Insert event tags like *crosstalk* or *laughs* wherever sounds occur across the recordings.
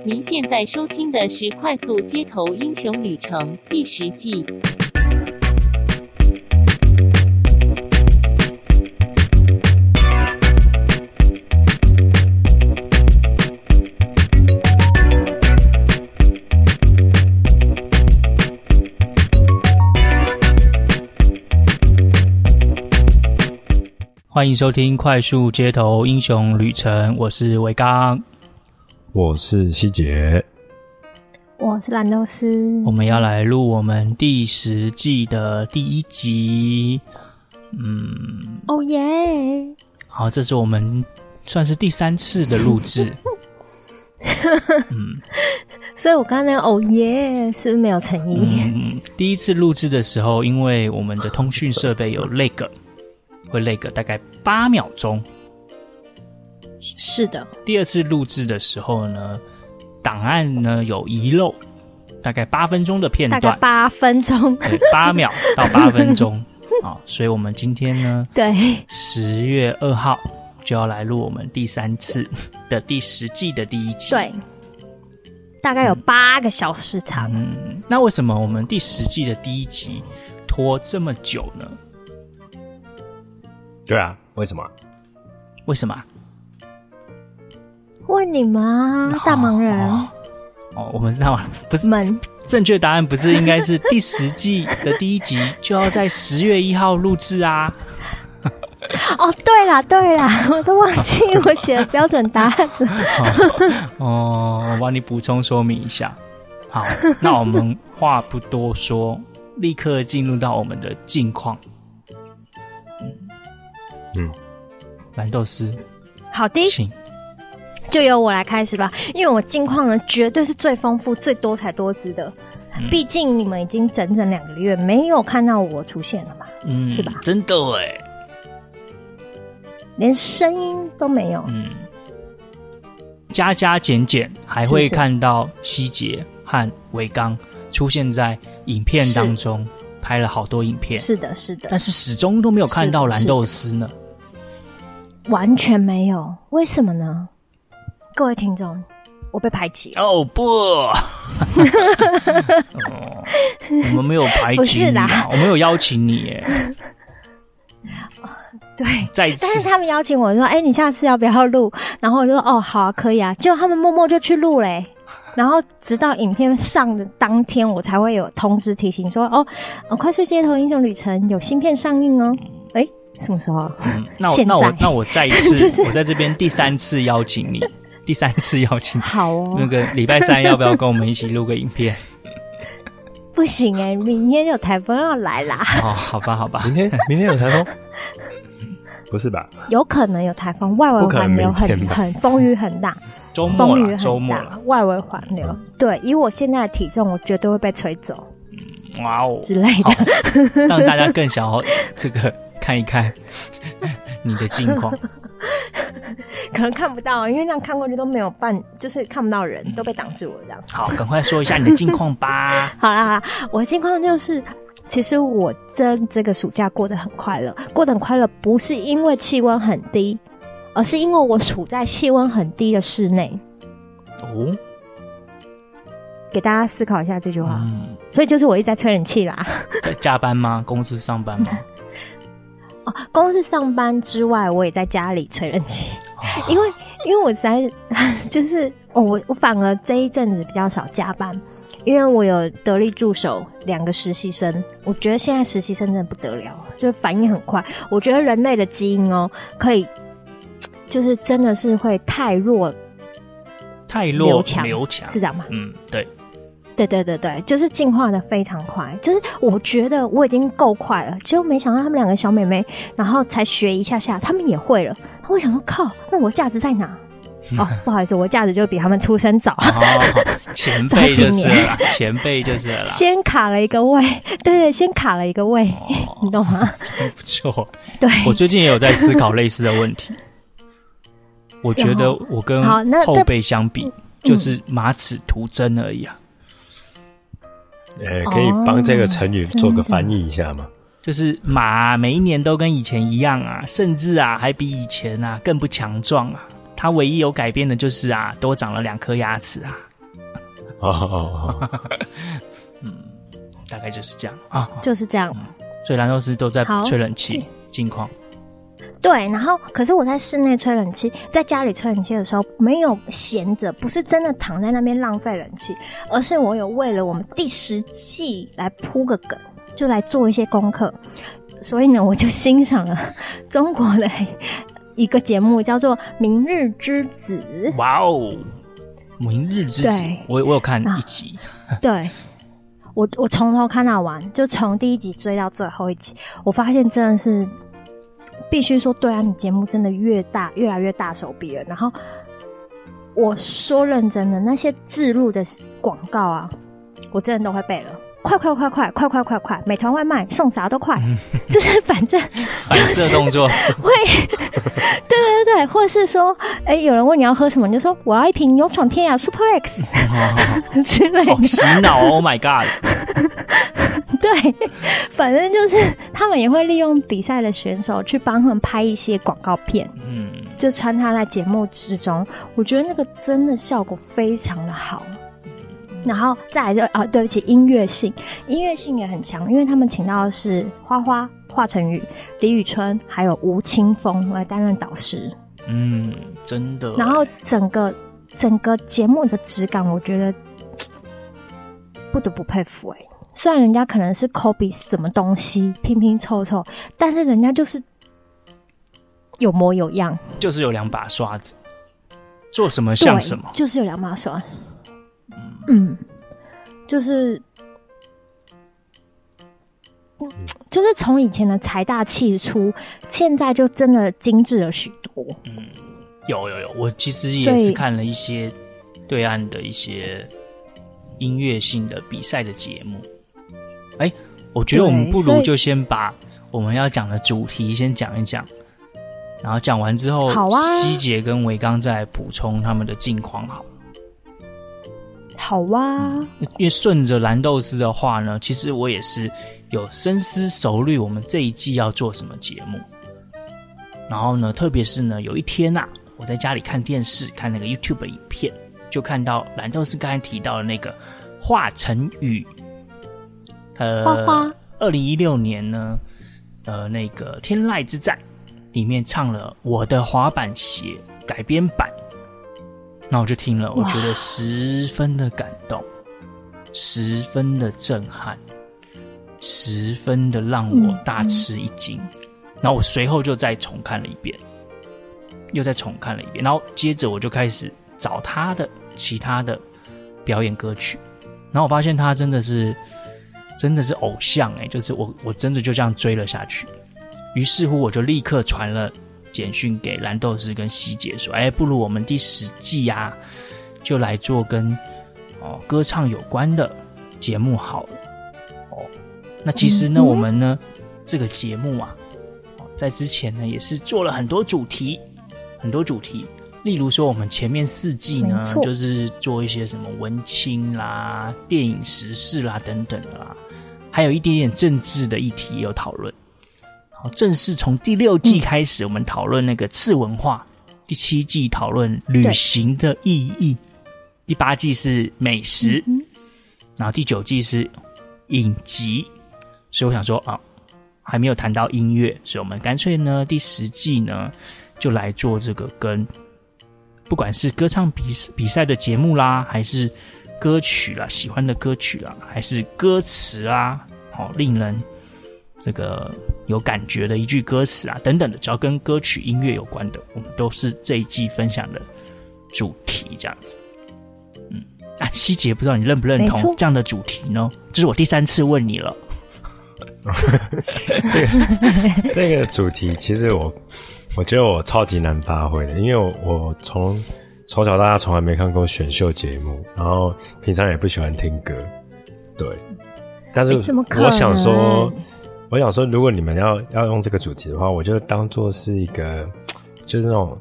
您现在收听的是《快速街头英雄旅程》第十季。欢迎收听《快速街头英雄旅程》，我是维刚，我是希杰，我是兰豆丝。我们要来录我们第十季的第一集。嗯，哦耶！好，这是我们算是第三次的录制。*laughs* 嗯，所以我刚刚那个哦耶是不是没有诚意？嗯，第一次录制的时候，因为我们的通讯设备有 lag。会 lag 大概八秒钟，是的。第二次录制的时候呢，档案呢有遗漏，大概八分钟的片段，八分钟，对，八秒到八分钟 *laughs* 啊、哦。所以我们今天呢，对，十月二号就要来录我们第三次的第十季的第一集，对，大概有八个小时长。嗯，那为什么我们第十季的第一集拖这么久呢？对啊，为什么？为什么？问你吗，大忙人哦，哦，我们是大忙人，不是们。正确答案不是应该是第十季的第一集就要在十月一号录制啊？*laughs* 哦，对啦，对啦，我都忘记我写的标准答案了。*laughs* 哦，哦，我帮你补充说明一下。好，那我们话不多说，立刻进入到我们的近况。嗯，兰豆丝，好的，请就由我来开始吧。因为我近况呢，绝对是最丰富、最多彩多姿的。嗯、毕竟你们已经整整两个月没有看到我出现了嘛，嗯，是吧？真的哎，连声音都没有。嗯，加加减减还会看到希杰和维刚出现在影片当中。拍了好多影片，是的，是的，但是始终都没有看到蓝豆丝呢，完全没有，为什么呢？各位听众，我被排挤哦，oh, 不、哦，我们没有排挤你，不是啦，我没有邀请你耶，*laughs* 对，再次，但是他们邀请我说，哎，你下次要不要录？然后我就说，哦，好啊，可以啊，结果他们默默就去录嘞。然后直到影片上的当天，我才会有通知提醒说：“哦，哦快速街头英雄旅程有新片上映哦。”哎，什么时候？嗯，那我那我那我再一次，*laughs* 就是、我在这边第三次邀请你，第三次邀请。*laughs* 好哦。那个礼拜三要不要跟我们一起录个影片？*laughs* 不行哎，明天有台风要来啦。哦，好吧，好吧，明天明天有台风。*laughs* 不是吧？有可能有台风，外围环流很很风雨很大，周末了，周末了，外围环流。对，以我现在的体重，我绝对会被吹走。哇哦，之类的，让大家更想要这个看一看你的近况。*laughs* 可能看不到，因为这样看过去都没有办，就是看不到人，都被挡住了这样。好，赶快说一下你的近况吧。*laughs* 好啦，好啦，我的近况就是。其实我真这个暑假过得很快乐，过得很快乐，不是因为气温很低，而是因为我处在气温很低的室内。哦，给大家思考一下这句话。嗯，所以就是我一直在吹冷气啦。在加班吗？公司上班吗？*laughs* 哦，公司上班之外，我也在家里吹冷气，哦，因为因为我实在就是哦，我我反而这一阵子比较少加班。因为我有得力助手两个实习生，我觉得现在实习生真的不得了，就是反应很快。我觉得人类的基因哦，可以，就是真的是会太弱，太弱留强，是这样吗？嗯，对，对对对对，就是进化的非常快。就是我觉得我已经够快了，结果没想到他们两个小妹妹，然后才学一下下，他们也会了。我想说，靠，那我价值在哪？哦，不好意思，我价值就比他们出生早，前 *laughs* 辈就是了，前辈就是了，*laughs* 先卡了一个位，对对，先卡了一个位，哦、你懂吗？*laughs* 不错，对，我最近也有在思考类似的问题。我觉得我跟后辈相比，就是马齿徒增而已啊。可以帮这个成语做个翻译一下吗？就是马每一年都跟以前一样啊，甚至啊还比以前啊更不强壮啊。它唯一有改变的就是啊，多长了两颗牙齿啊。哦哦哦，*laughs* 嗯，大概就是这样啊，就是这样。嗯、所以蓝豆丝都在吹冷气，近况。对，然后可是我在室内吹冷气，在家里吹冷气的时候没有闲着，不是真的躺在那边浪费冷气，而是我有为了我们第十季来铺个梗，就来做一些功课。所以呢，我就欣赏了 *laughs* 中国的一个节目，叫做《明日之子》。哇哦！明日之子，对我我有看一集，啊、对我我从头看到完，就从第一集追到最后一集，我发现真的是必须说，对啊，你节目真的越大越来越大手笔了。然后我说认真的，那些置入的广告啊，我真的都会背了。快快快快快快快快！美团外卖送啥都快，就是反正就是动作会，对对对，或是说，哎，有人问你要喝什么，你就说我要一瓶勇闯天涯 Super X 之类，洗脑！Oh my god！对，反正就是他们也会利用比赛的选手去帮他们拍一些广告片，嗯，就穿插在节目之中。我觉得那个真的效果非常的好。然后再来就啊，对不起，音乐性，音乐性也很强，因为他们请到的是花花、华晨宇、李宇春，还有吴青峰来担任导师。嗯，真的。然后整个整个节目的质感，我觉得 *tsk* 不得不佩服哎。虽然人家可能是 copy 什么东西拼拼凑凑，但是人家就是有模有样，就是有两把刷子，做什么像什么，就是有两把刷子。嗯，就是，就是从以前的财大气粗，现在就真的精致了许多。嗯，有有有，我其实也是看了一些对岸的一些音乐性的比赛的节目。哎，我觉得我们不如就先把我们要讲的主题先讲一讲，然后讲完之后，好啊，希杰跟维刚再补充他们的近况，好。好哇、啊嗯，因为顺着蓝豆丝的话呢，其实我也是有深思熟虑，我们这一季要做什么节目。然后呢，特别是呢，有一天呐、啊，我在家里看电视，看那个 YouTube 的影片，就看到蓝豆丝刚才提到的那个华晨宇，呃，花花，二零一六年呢，呃，那个天籁之战里面唱了《我的滑板鞋》改编版。那我就听了，我觉得十分的感动，十分的震撼，十分的让我大吃一惊。然后我随后就再重看了一遍，又再重看了一遍。然后接着我就开始找他的其他的表演歌曲。然后我发现他真的是真的是偶像哎，就是我我真的就这样追了下去。于是乎，我就立刻传了。简讯给蓝豆丝跟希姐说：“哎，不如我们第十季啊，就来做跟哦歌唱有关的节目好了。哦，那其实呢，嗯、我们呢这个节目啊，在之前呢也是做了很多主题，很多主题。例如说，我们前面四季呢，就是做一些什么文青啦、电影时事啦等等的啦，还有一点点政治的议题也有讨论。”正式从第六季开始，我们讨论那个次文化；嗯、第七季讨论旅行的意义；第八季是美食，嗯、然后第九季是影集。所以我想说啊，还没有谈到音乐，所以我们干脆呢，第十季呢就来做这个跟不管是歌唱比比赛的节目啦，还是歌曲啦，喜欢的歌曲啦，还是歌词啊，好令人这个。有感觉的一句歌词啊，等等的，只要跟歌曲音乐有关的，我们都是这一季分享的主题，这样子。嗯，啊，希杰，不知道你认不认同这样的主题呢？这是我第三次问你了。*laughs* 这个这个主题，其实我我觉得我超级难发挥的，因为我我从从小到大从来没看过选秀节目，然后平常也不喜欢听歌，对。但是我想说。我想说，如果你们要要用这个主题的话，我就当做是一个，*tsk* 就是那种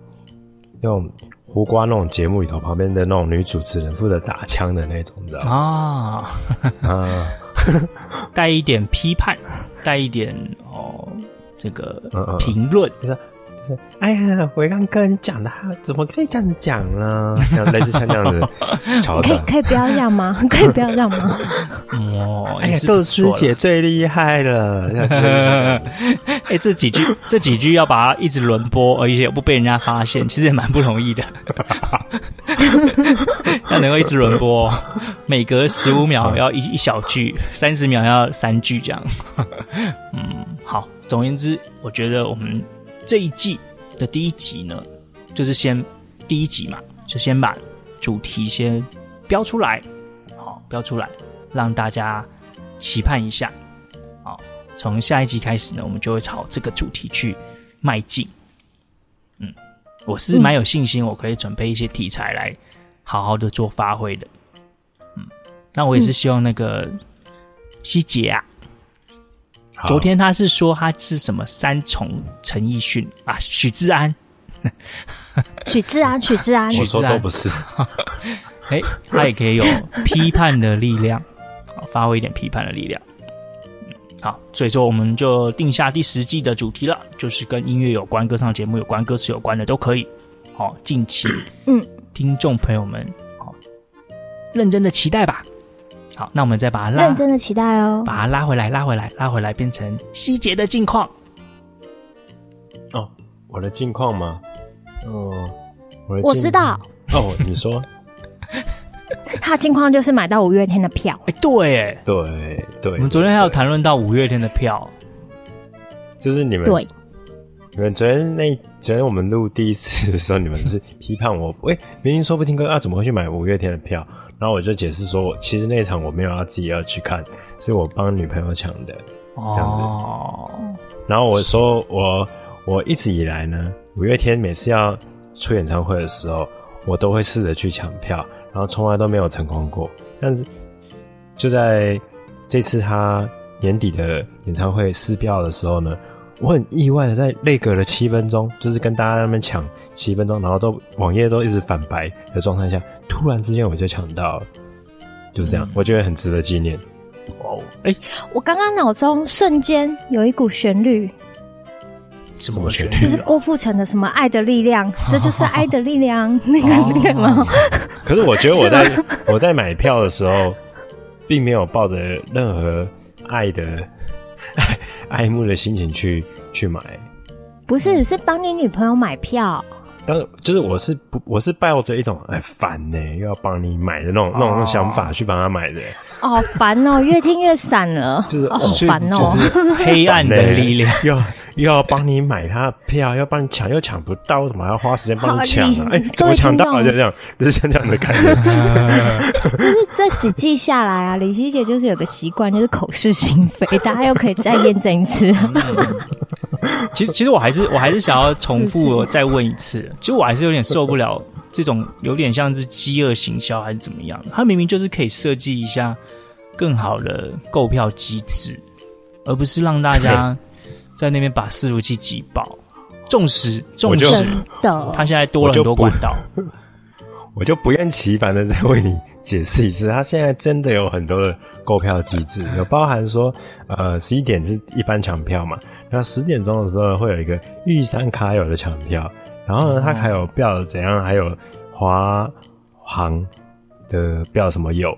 那种胡瓜那种节目里头旁边的那种女主持人负责打枪的那种，你知道吗？啊。啊，*laughs* 带一点批判，带一点哦，这个评论，就是就是哎呀，我刚跟，你讲的怎么可以这样子讲呢？像类似像这样子 *laughs* 桥段，可以可以不要这样吗？可以不要这样吗？*laughs* 哦，哎呀，豆师姐最厉害了。*laughs* 哎，这几句这几句要把它一直轮播，而且不被人家发现，其实也蛮不容易的。要能够一直轮播，每隔十五秒要一一小句，三十秒要三句这样。嗯，好。总而言之，我觉得我们这一季的第一集呢，就是先第一集嘛，就先把主题先标出来，好，标出来，让大家期盼一下。好，从下一集开始呢，我们就会朝这个主题去迈进。嗯，我是蛮有信心，我可以准备一些题材来好好的做发挥的。嗯，那我也是希望那个希姐啊。昨天他是说他是什么三重陈奕迅啊，许志安，*laughs* *laughs* 许志安，许志安，我说都不是。*laughs* 哎，他也可以有批判的力量，发挥一点批判的力量。好，所以说我们就定下第十季的主题了，就是跟音乐有关、歌唱节目有关、歌词有关的都可以。好，敬请嗯，听众朋友们好认真的期待吧。好，那我们再把它拉，认真的期待哦，把它拉回来，拉回来，拉回来，变成希杰的近况。哦，我的近况吗？哦，我的我知道。哦，你说，*laughs* 他的近况就是买到五月天的票。哎、欸，对，哎，对对。我们昨天还有谈论到五月天的票，就是你们对，你们昨天那昨天我们录第一次的时候，你们是批判我，喂、欸，明明说不听歌，啊，怎么会去买五月天的票？然后我就解释说，其实那场我没有要自己要去看，是我帮女朋友抢的，这样子。哦。然后我说我我一直以来呢，五月天每次要出演唱会的时候，我都会试着去抢票，然后从来都没有成功过。但是就在这次他年底的演唱会撕票的时候呢，我很意外的在内隔了七分钟，就是跟大家在那边抢七分钟，然后都网页都一直反白的状态下。突然之间我就抢到了，就这样，嗯、我觉得很值得纪念。哦，哎，我刚刚脑中瞬间有一股旋律，什么旋律？就是郭富城的什么《爱的力量》，*laughs* 这就是爱的力量，那个那个吗？*laughs* 可是我觉得我在我在买票的时候，并没有抱着任何爱的爱 *laughs* 爱慕的心情去去买。不是，是帮你女朋友买票。但是就是我是不我是抱着一种哎烦呢，又要帮你买的那种、哦、那种想法去帮他买的。哦，烦哦，越听越散了，就是好烦哦，就是 *laughs* 黑暗的力量，又又要帮你买他的票，要帮你抢，又抢不到，怎么还要花时间帮你抢啊？哎，怎么抢到了？就这样，就是像这样的感觉。就是这几季下来啊，李希姐就是有个习惯，就是口是心非，大家又可以再验证一次。*laughs* 其实，其实我还是我还是想要重复再问一次。其实我还是有点受不了这种有点像是饥饿行销还是怎么样。他明明就是可以设计一下更好的购票机制，而不是让大家在那边把伺服器挤爆。纵使纵使他现在多了很多管道，*laughs* 我就不厌其烦的再为你解释一次。他现在真的有很多的购票机制，有包含说，呃，十一点是一般抢票嘛。那十点钟的时候会有一个玉山卡友的抢票，然后呢，他还有票怎样？还有华航的票什么有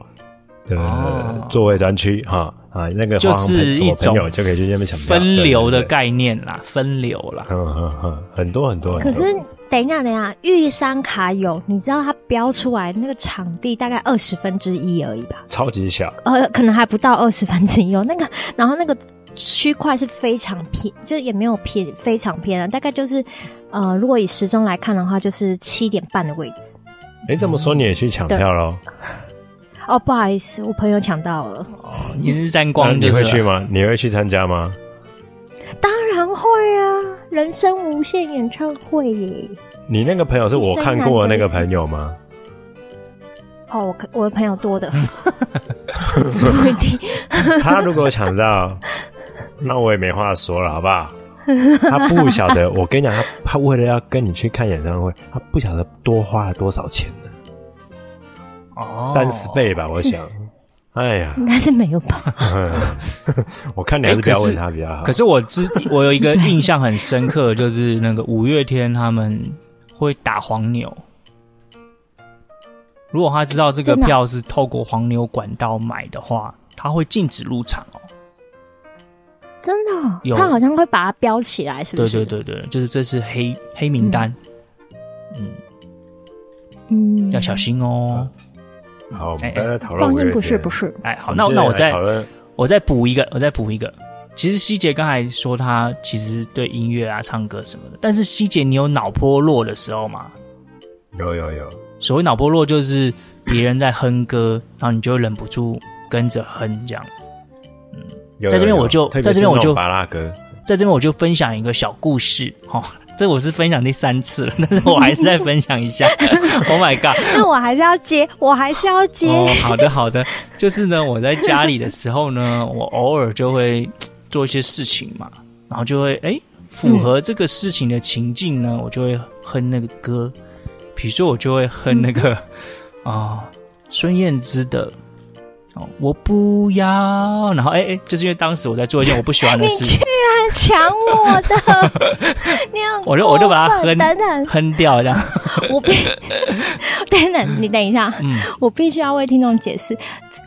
的座位专区哈啊，那个华航什么朋友就可以去那边抢票。分流的概念啦，分流啦，嗯嗯嗯，很多很多。可是等一下，等一下，玉山卡有，你知道它标出来那个场地大概二十分之一而已吧？超级小，呃，可能还不到二十分之一哦。那个，然后那个。区块是非常偏，就也没有偏，非常偏啊。大概就是，呃，如果以时钟来看的话，就是七点半的位置。哎、欸，这么说你也去抢票喽？哦，不好意思，我朋友抢到了。哦，你是沾光，你会去吗？你会去参加吗？当然会啊！人生无限演唱会耶！你那个朋友是我看过的那个朋友吗？哦，我我的朋友多的，不一定。他如果抢到。那我也没话说了，好不好？他不晓得，我跟你讲，他他为了要跟你去看演唱会，他不晓得多花了多少钱呢？哦，三十倍吧，我想。哎呀，应该是没有吧？*laughs* 我看你还是不要问他比较好。可是我知我有一个印象很深刻，就是那个五月天他们会打黄牛。如果他知道这个票是透过黄牛管道买的话，他会禁止入场哦。真的？有，他好像会把它标起来，是不是？对对对对，就是这是黑黑名单。嗯嗯，要小心哦。好，我们刚才讨论。放心，不是不是。哎，好，那那我再我再补一个，我再补一个。其实希杰刚才说他其实对音乐啊、唱歌什么的，但是希杰，你有脑波弱的时候吗？有有有。所谓脑波弱，就是别人在哼歌，然后你就忍不住跟着哼这样。嗯，在这边我就在这边我就巴拉歌，在这边我就分享一个小故事哈。这我是分享第三次了，但是我还是再分享一下。*laughs* Oh my god！那我还是要接，我还是要接。哦，好的好的，就是呢，我在家里的时候呢，我偶尔就会做一些事情嘛，然后就会哎符合这个事情的情境呢，嗯、我就会哼那个歌，比如说我就会哼那个啊孙燕姿的。哦，我不要，然后哎哎，就是因为当时我在做一件我不喜欢的事情，抢我的，*laughs* 你要我就我就把它哼等等哼掉这样。我必 *laughs* 等等，你等一下，嗯，我必须要为听众解释。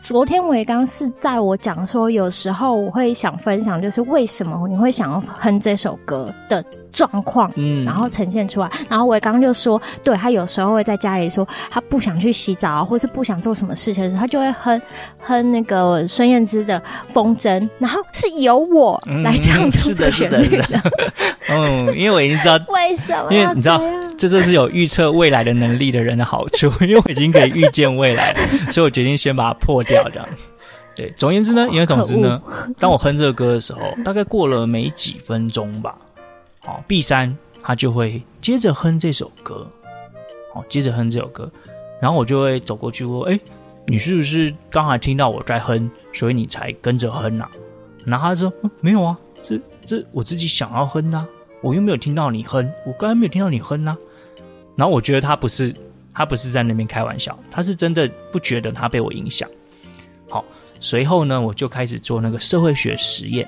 昨天我也刚是在我讲说，有时候我会想分享，就是为什么你会想要哼这首歌的。状况，嗯，然后呈现出来。然后我刚刚就说，对，他有时候会在家里说，他不想去洗澡，或是不想做什么事情的时候，他就会哼哼那个孙燕姿的《风筝》，然后是由我来唱出这旋律的。*laughs* 嗯，因为我已经知道为什么，因为你知道，这就是有预测未来的能力的人的好处。*laughs* 因为我已经可以预见未来，*laughs* 所以我决定先把它破掉，这样。对，总而言之呢，言而总之呢，当我哼这个歌的时候，大概过了没几分钟吧。哦，B 三他就会接着哼这首歌，哦，接着哼这首歌，然后我就会走过去说：“哎，你是不是刚才听到我在哼，所以你才跟着哼啊？”然后他说：“嗯，没有啊，这这我自己想要哼啊，我又没有听到你哼，我刚才没有听到你哼啊。”然后我觉得他不是他不是在那边开玩笑，他是真的不觉得他被我影响。好，随后呢，我就开始做那个社会学实验。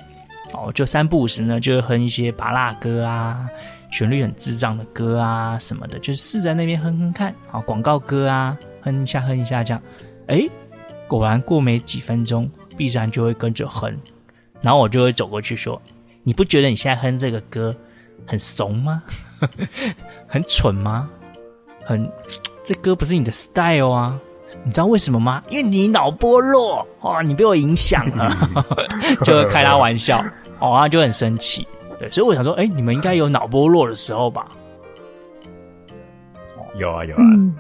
哦，就三不五时呢，就会哼一些芭乐歌啊，旋律很智障的歌啊什么的，就是试在那边哼哼看。好，广告歌啊，哼一下哼一下这样。哎，果然过没几分钟，必然就会跟着哼，然后我就会走过去说：“你不觉得你现在哼这个歌很怂吗？*laughs* 很蠢吗？很，这歌不是你的 style 啊？”你知道为什么吗？因为你脑波弱哦，你被我影响了，*laughs* *laughs* 就会开他玩笑哦，他就很生气。对，所以我想说，哎，你们应该有脑波弱的时候吧？有啊有啊，嗯，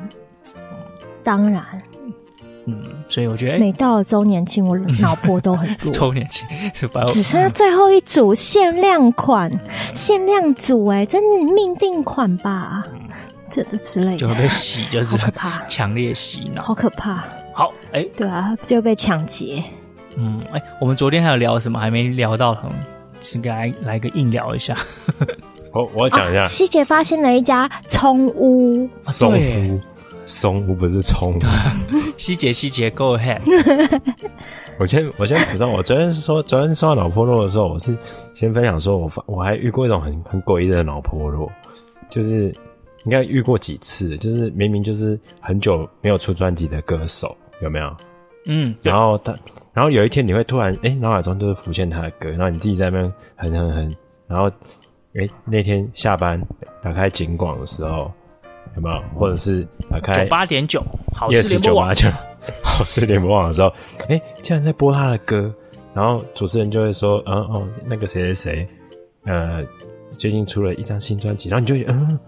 当然，嗯，所以我觉得，每到了周年庆，我脑波都很弱。*laughs* 周年庆是吧？只剩下最后一组限量款，限量组，哎，真是命定款吧？这这之类的，就会被洗，就是好可怕，强烈洗脑，好可怕。好，哎，对啊，就被抢劫。嗯，哎，我们昨天还有聊什么？还没聊到，先给来来个硬聊一下。*laughs* 我我要讲一下，希杰发现了一家葱屋，松屋，松屋不是葱。希 *laughs* 姐，希姐，Go ahead。*laughs* 我先我先补上，我昨天说昨天说到脑波弱的时候，我是先分享说我发我还遇过一种很很诡异的脑波弱，就是。应该遇过几次，就是明明就是很久没有出专辑的歌手，有没有？嗯，然后他，然后有一天你会突然，哎，脑海中就是浮现他的歌，然后你自己在那边哼哼哼，然后，哎，那天下班打开警广的时候，有没有？或者是打开九八点九好事联播网，好事联播网的时候，哎，竟然在播他的歌，然后主持人就会说，嗯哦，那个谁谁谁，呃，最近出了一张新专辑，然后你就嗯。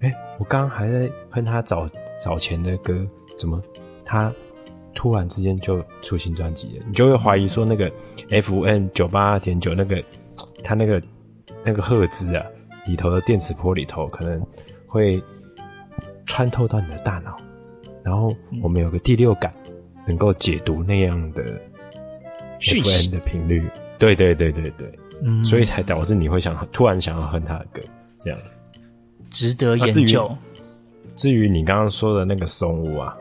哎、欸，我刚刚还在哼他早早前的歌，怎么他突然之间就出新专辑了？你就会怀疑说，那个 FN 九八点九那个他那个那个赫兹啊里头的电磁波里头，可能会穿透到你的大脑，然后我们有个第六感能够解读那样的 FM 的频率。对对对对对，嗯，所以才导致你会想突然想要哼他的歌，这样。值得研究。啊、至于，至于你刚刚说的那个松屋啊，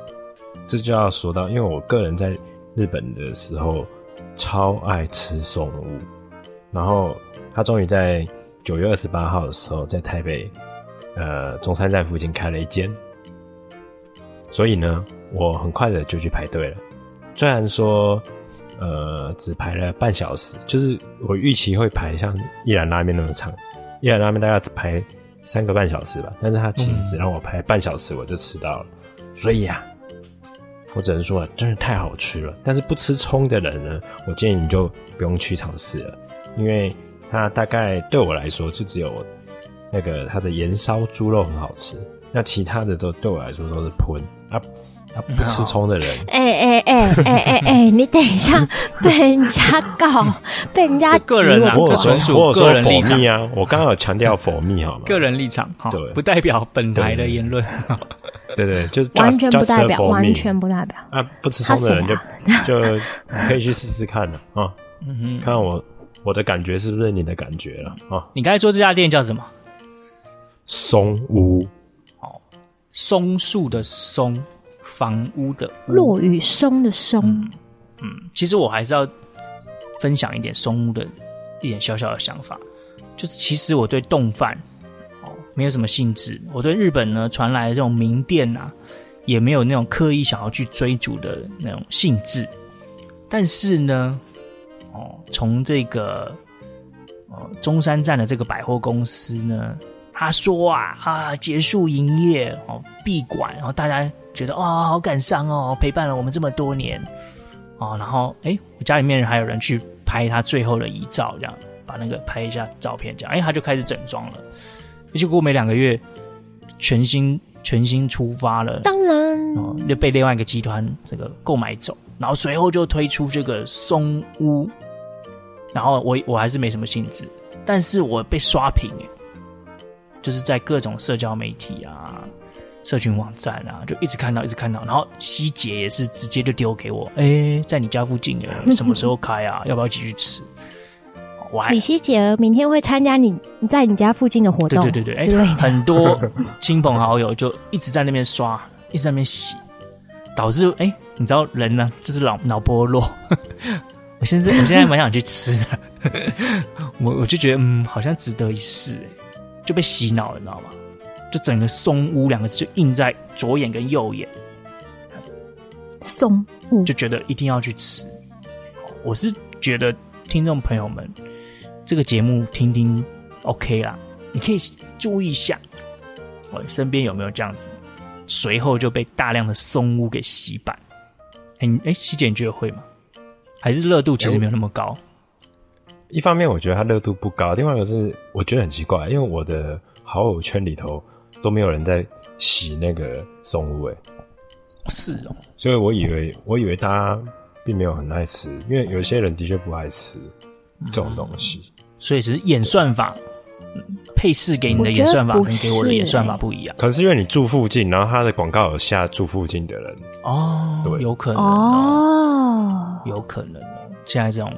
这就要说到，因为我个人在日本的时候，超爱吃松屋，然后他终于在九月二十八号的时候，在台北呃中山站附近开了一间，所以呢，我很快的就去排队了。虽然说呃只排了半小时，就是我预期会排像一兰拉面那么长，一兰拉面大概排三个半小时吧，但是他其实只让我排半小时，我就吃到了，所以啊。我只能说，真的太好吃了。但是不吃葱的人呢，我建议你就不用去尝试了，因为它大概对我来说就只有那个它的盐烧猪肉很好吃，那其他的都对我来说都是喷啊。啊，不吃葱的人，哎哎哎哎哎哎，*laughs* 你等一下，*laughs* 被人家告，被人家个人啊，我纯属个人立场啊。我刚刚有强调否密好吗？个人立场，对，不代表本台的言论。对对，就是完全不代表，完全不代表。啊，不吃葱的人就就可以去试试看了啊。嗯哼，看我我的感觉是不是你的感觉了啊？你刚才说这家店叫什么？松屋。哦，松树的松。房屋的落雨松的松，嗯，嗯，其实我还是要分享一点松屋的一点小小的想法，就是其实我对丼饭哦没有什么兴致，我对日本呢传来的这种名店啊，也没有那种刻意想要去追逐的那种兴致，但是呢，哦，从这个哦中山站的这个百货公司呢，他说啊啊结束营业哦闭馆，然后大家。觉得哇、哦，好感伤哦，陪伴了我们这么多年。哦，然后哎，我家里面还有人去拍他最后的遗照，这样把那个拍一下照片，这样哎，他就开始整装了，结果没两个月，全新全新出发了，当然。哦，就被另外一个集团这个购买走，然后随后就推出这个松屋，然后我我还是没什么兴致，但是我被刷屏哎，就是在各种社交媒体啊。社群网站啊，就一直看到，一直看到，然后希姐也是直接就丢给我，哎、欸，在你家附近耶，*laughs* 什么时候开啊？要不要一起去吃？我还李希姐明天会参加你在你家附近的活动，对对对很多 *laughs* 亲朋好友就一直在那边刷，一直在那边洗，导致哎、欸，你知道人呢，就是脑脑波弱。*laughs* 我现在我现在蛮想去吃的，我我就觉得嗯，好像值得一试，哎，就被洗脑了，你知道吗？就整个松屋两个字就印在左眼跟右眼，松屋就觉得一定要去吃。我是觉得听众朋友们这个节目听听 OK 啦，你可以注意一下，我身边有没有这样子，随后就被大量的松屋给洗版。哎哎，希姐你觉得会吗？还是热度其实没有那么高？一方面我觉得它热度不高，另外一个是我觉得很奇怪，因为我的好友圈里头。都没有人在洗那个松屋哎，是哦，所以我以为我以为大家并没有很爱吃，因为有些人的确不爱吃这种东西，嗯、所以是演算法配饰给你的演算法跟给我的演算法不一样。可能是因为你住附近，然后他的广告有下住附近的人。哦，对，有可能哦，有可能哦。现在这种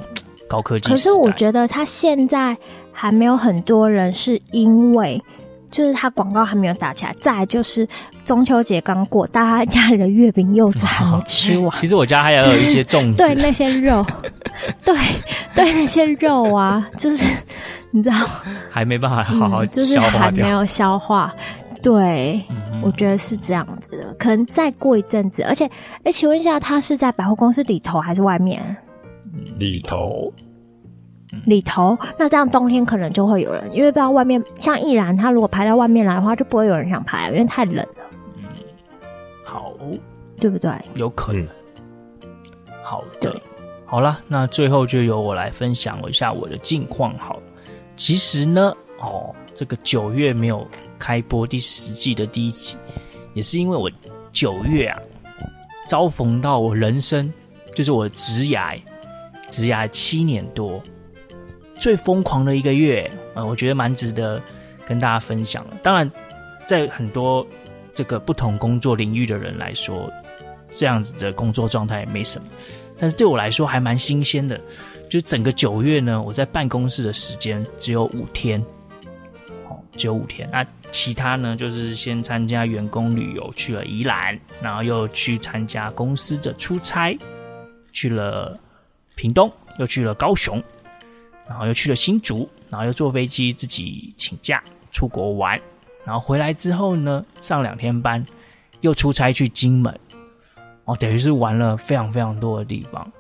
高科技，可是我觉得他现在还没有很多人是因为。就是它广告还没有打起来，再来就是中秋节刚过，大家家里的月饼柚子还没吃完。其实我家还有一些粽子，对那些肉，*laughs* 对对那些肉啊，就是你知道，还没办法好好、嗯、就是还没有消化。对，嗯、我觉得是这样子的，可能再过一阵子，而且，哎，请问一下，他是在百货公司里头还是外面？里头。里头，那这样冬天可能就会有人，因为不知道外面像易然，他如果排到外面来的话，就不会有人想排，因为太冷了。嗯，好，对不对？有可能。嗯、好的，好了，那最后就由我来分享一下我的近况。好，其实呢，哦，这个九月没有开播第十季的第一集，也是因为我九月啊，遭逢到我人生就是我的职涯，职涯七年多。最疯狂的一个月，呃，我觉得蛮值得跟大家分享的。当然，在很多这个不同工作领域的人来说，这样子的工作状态没什么，但是对我来说还蛮新鲜的。就整个九月呢，我在办公室的时间只有五天，哦，只有五天。那其他呢，就是先参加员工旅游去了宜兰，然后又去参加公司的出差，去了屏东，又去了高雄，然后又去了新竹，然后又坐飞机自己请假出国玩，然后回来之后呢，上两天班，又出差去金门，哦，等于是玩了非常非常多的地方。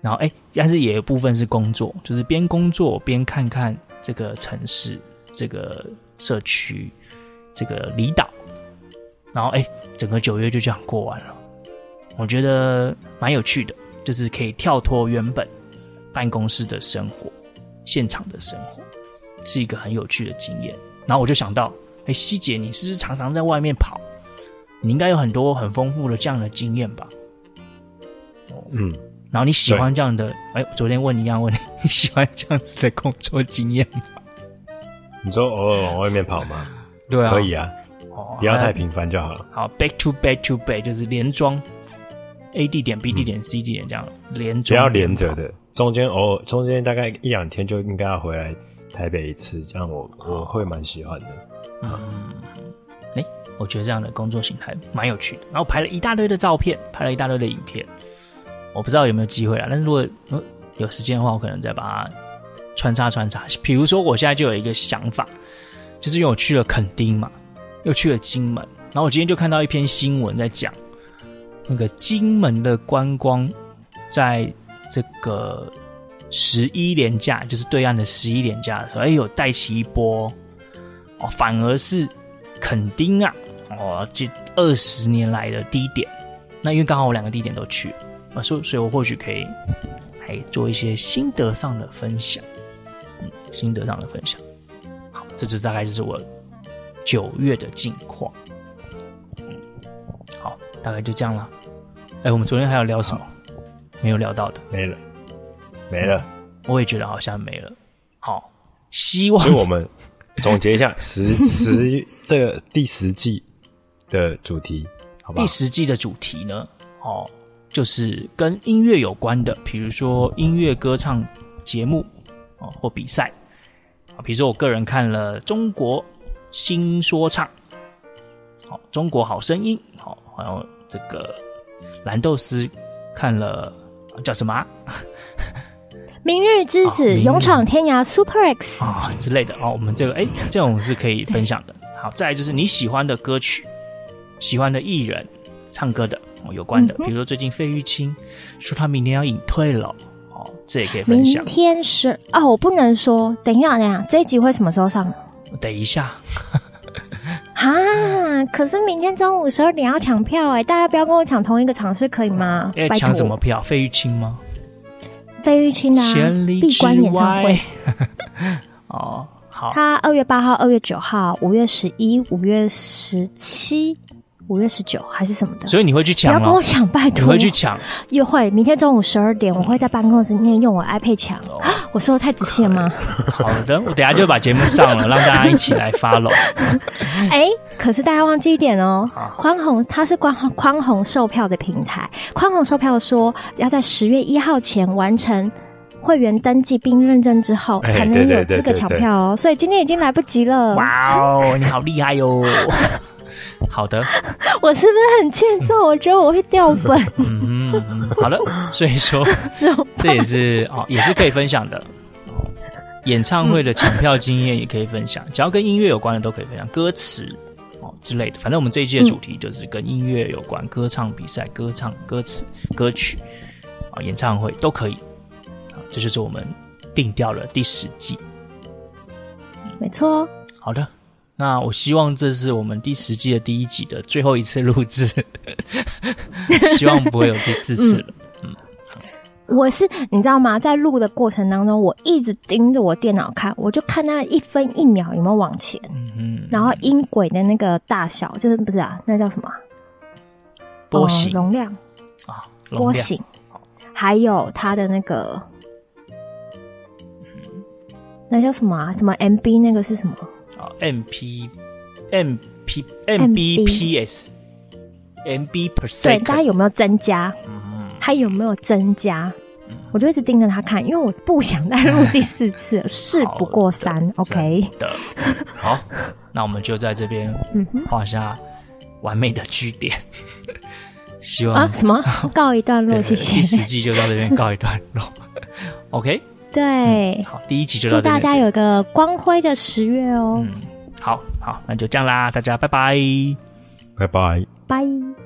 然后哎，但是也有部分是工作，就是边工作边看看这个城市、这个社区、这个离岛。然后哎，整个九月就这样过完了，我觉得蛮有趣的，就是可以跳脱原本办公室的生活、现场的生活，是一个很有趣的经验。然后我就想到，哎，希姐，你是不是常常在外面跑？你应该有很多很丰富的这样的经验吧？嗯。然后你喜欢这样的？哎，昨天问你一样问你，你喜欢这样子的工作经验吗？你说偶尔往外面跑吗？对啊，可以啊，哦，不要太频繁就好了。好，back to back to back 就是连装，A 地点 B 地点 C 地点这样连装，不要连着的，中间偶尔中间大概一两天就应该要回来台北一次，这样我我会蛮喜欢的。嗯，哎，我觉得这样的工作形态蛮有趣的。然后拍了一大堆的照片，拍了一大堆的影片。我不知道有没有机会啊，但是如果有时间的话，我可能再把它穿插穿插。比如说，我现在就有一个想法，就是因为我去了垦丁嘛，又去了金门，然后我今天就看到一篇新闻在讲那个金门的观光，在这个十一连假，就是对岸的十一连假的时候，哎，有带起一波哦，反而是垦丁啊，哦，这二十年来的低点。那因为刚好我两个地点都去。啊，所，所以我或许可以来做一些心得上的分享，心得上的分享。好，这就大概就是我九月的近况。嗯，好，大概就这样了。哎，我们昨天还有聊什么？没有聊到的，没了，没了。我也觉得好像没了。好，希望。所以我们总结一下 *laughs* 十十这个第十季的主题，好吧？第十季的主题呢？哦。就是跟音乐有关的，比如说音乐歌唱节目哦，或比赛啊，比如说我个人看了《中国新说唱》，好，《中国好声音》，好，还有这个蓝豆丝看了叫什么啊？明日之子、哦、勇闯天涯 Super X 啊、哦、之类的哦。我们这个哎，这种是可以分享的。好，再来就是你喜欢的歌曲，喜欢的艺人唱歌的哦。有关的，比如说最近费玉清说他明年要隐退了，哦，这也可以分享。明天是哦，我不能说，等一下，等一下，这一集会什么时候上？等一下，啊！可是明天中午十二点要抢票哎，大家不要跟我抢同一个场次，可以吗？要抢什么票？费玉清吗？费玉清的闭关演唱会。*laughs* 哦，好，他二月八号、二月九号、五月十一、五月十七。五月十九还是什么的，所以你会去抢吗？不要跟我抢，拜托！你会去抢？又会，明天中午十二点，我会在办公室里面用我 iPad 抢。哦、*gasps* 我说的太仔细了吗？好的，我等下就把节目上了，让大家一起来 follow。哎、欸，可是大家忘记一点哦，宽宏它是宽宽宏售票的平台，宽宏售票说要在十月一号前完成会员登记并认证之后，才能有资格抢票哦。所以今天已经来不及了。哇哦，你好厉害哟！*laughs* 好的，*laughs* 我是不是很欠揍？我觉得我会掉粉。嗯嗯，好的，所以说 *laughs* 这也是哦，也是可以分享的。演唱会的抢票经验也可以分享，只要跟音乐有关的都可以分享，歌词哦之类的。反正我们这一季的主题就是跟音乐有关，歌唱比赛、歌唱歌词、歌曲啊，演唱会都可以。这就是我们定调了第十季。没错。好的。那我希望这是我们第十季的第一集的最后一次录制，*laughs* 希望不会有第四次了。嗯，嗯，我是你知道吗？在录的过程当中，我一直盯着我电脑看，我就看那一分一秒有没有往前，嗯嗯，然后音轨的那个大小，就是不是啊？那叫什么？波形、哦、容量啊，波形，还有它的那个，那叫什么啊？什么 MB 那个是什么？M P M P M B P S M B per second，对，大家有没有增加？嗯，它有没有增加？嗯、我就一直盯着他看，因为我不想再录第四次，*laughs* 事不过三。OK 的，*laughs* 好，那我们就在这边画下完美的句点。*laughs* 希望啊什么告一段落，谢谢。第十季就到这边告一段落。OK，对，好，第一集就到祝。大家有一个光辉的十月哦，嗯，好好，那就这样啦，大家拜拜。拜拜。拜。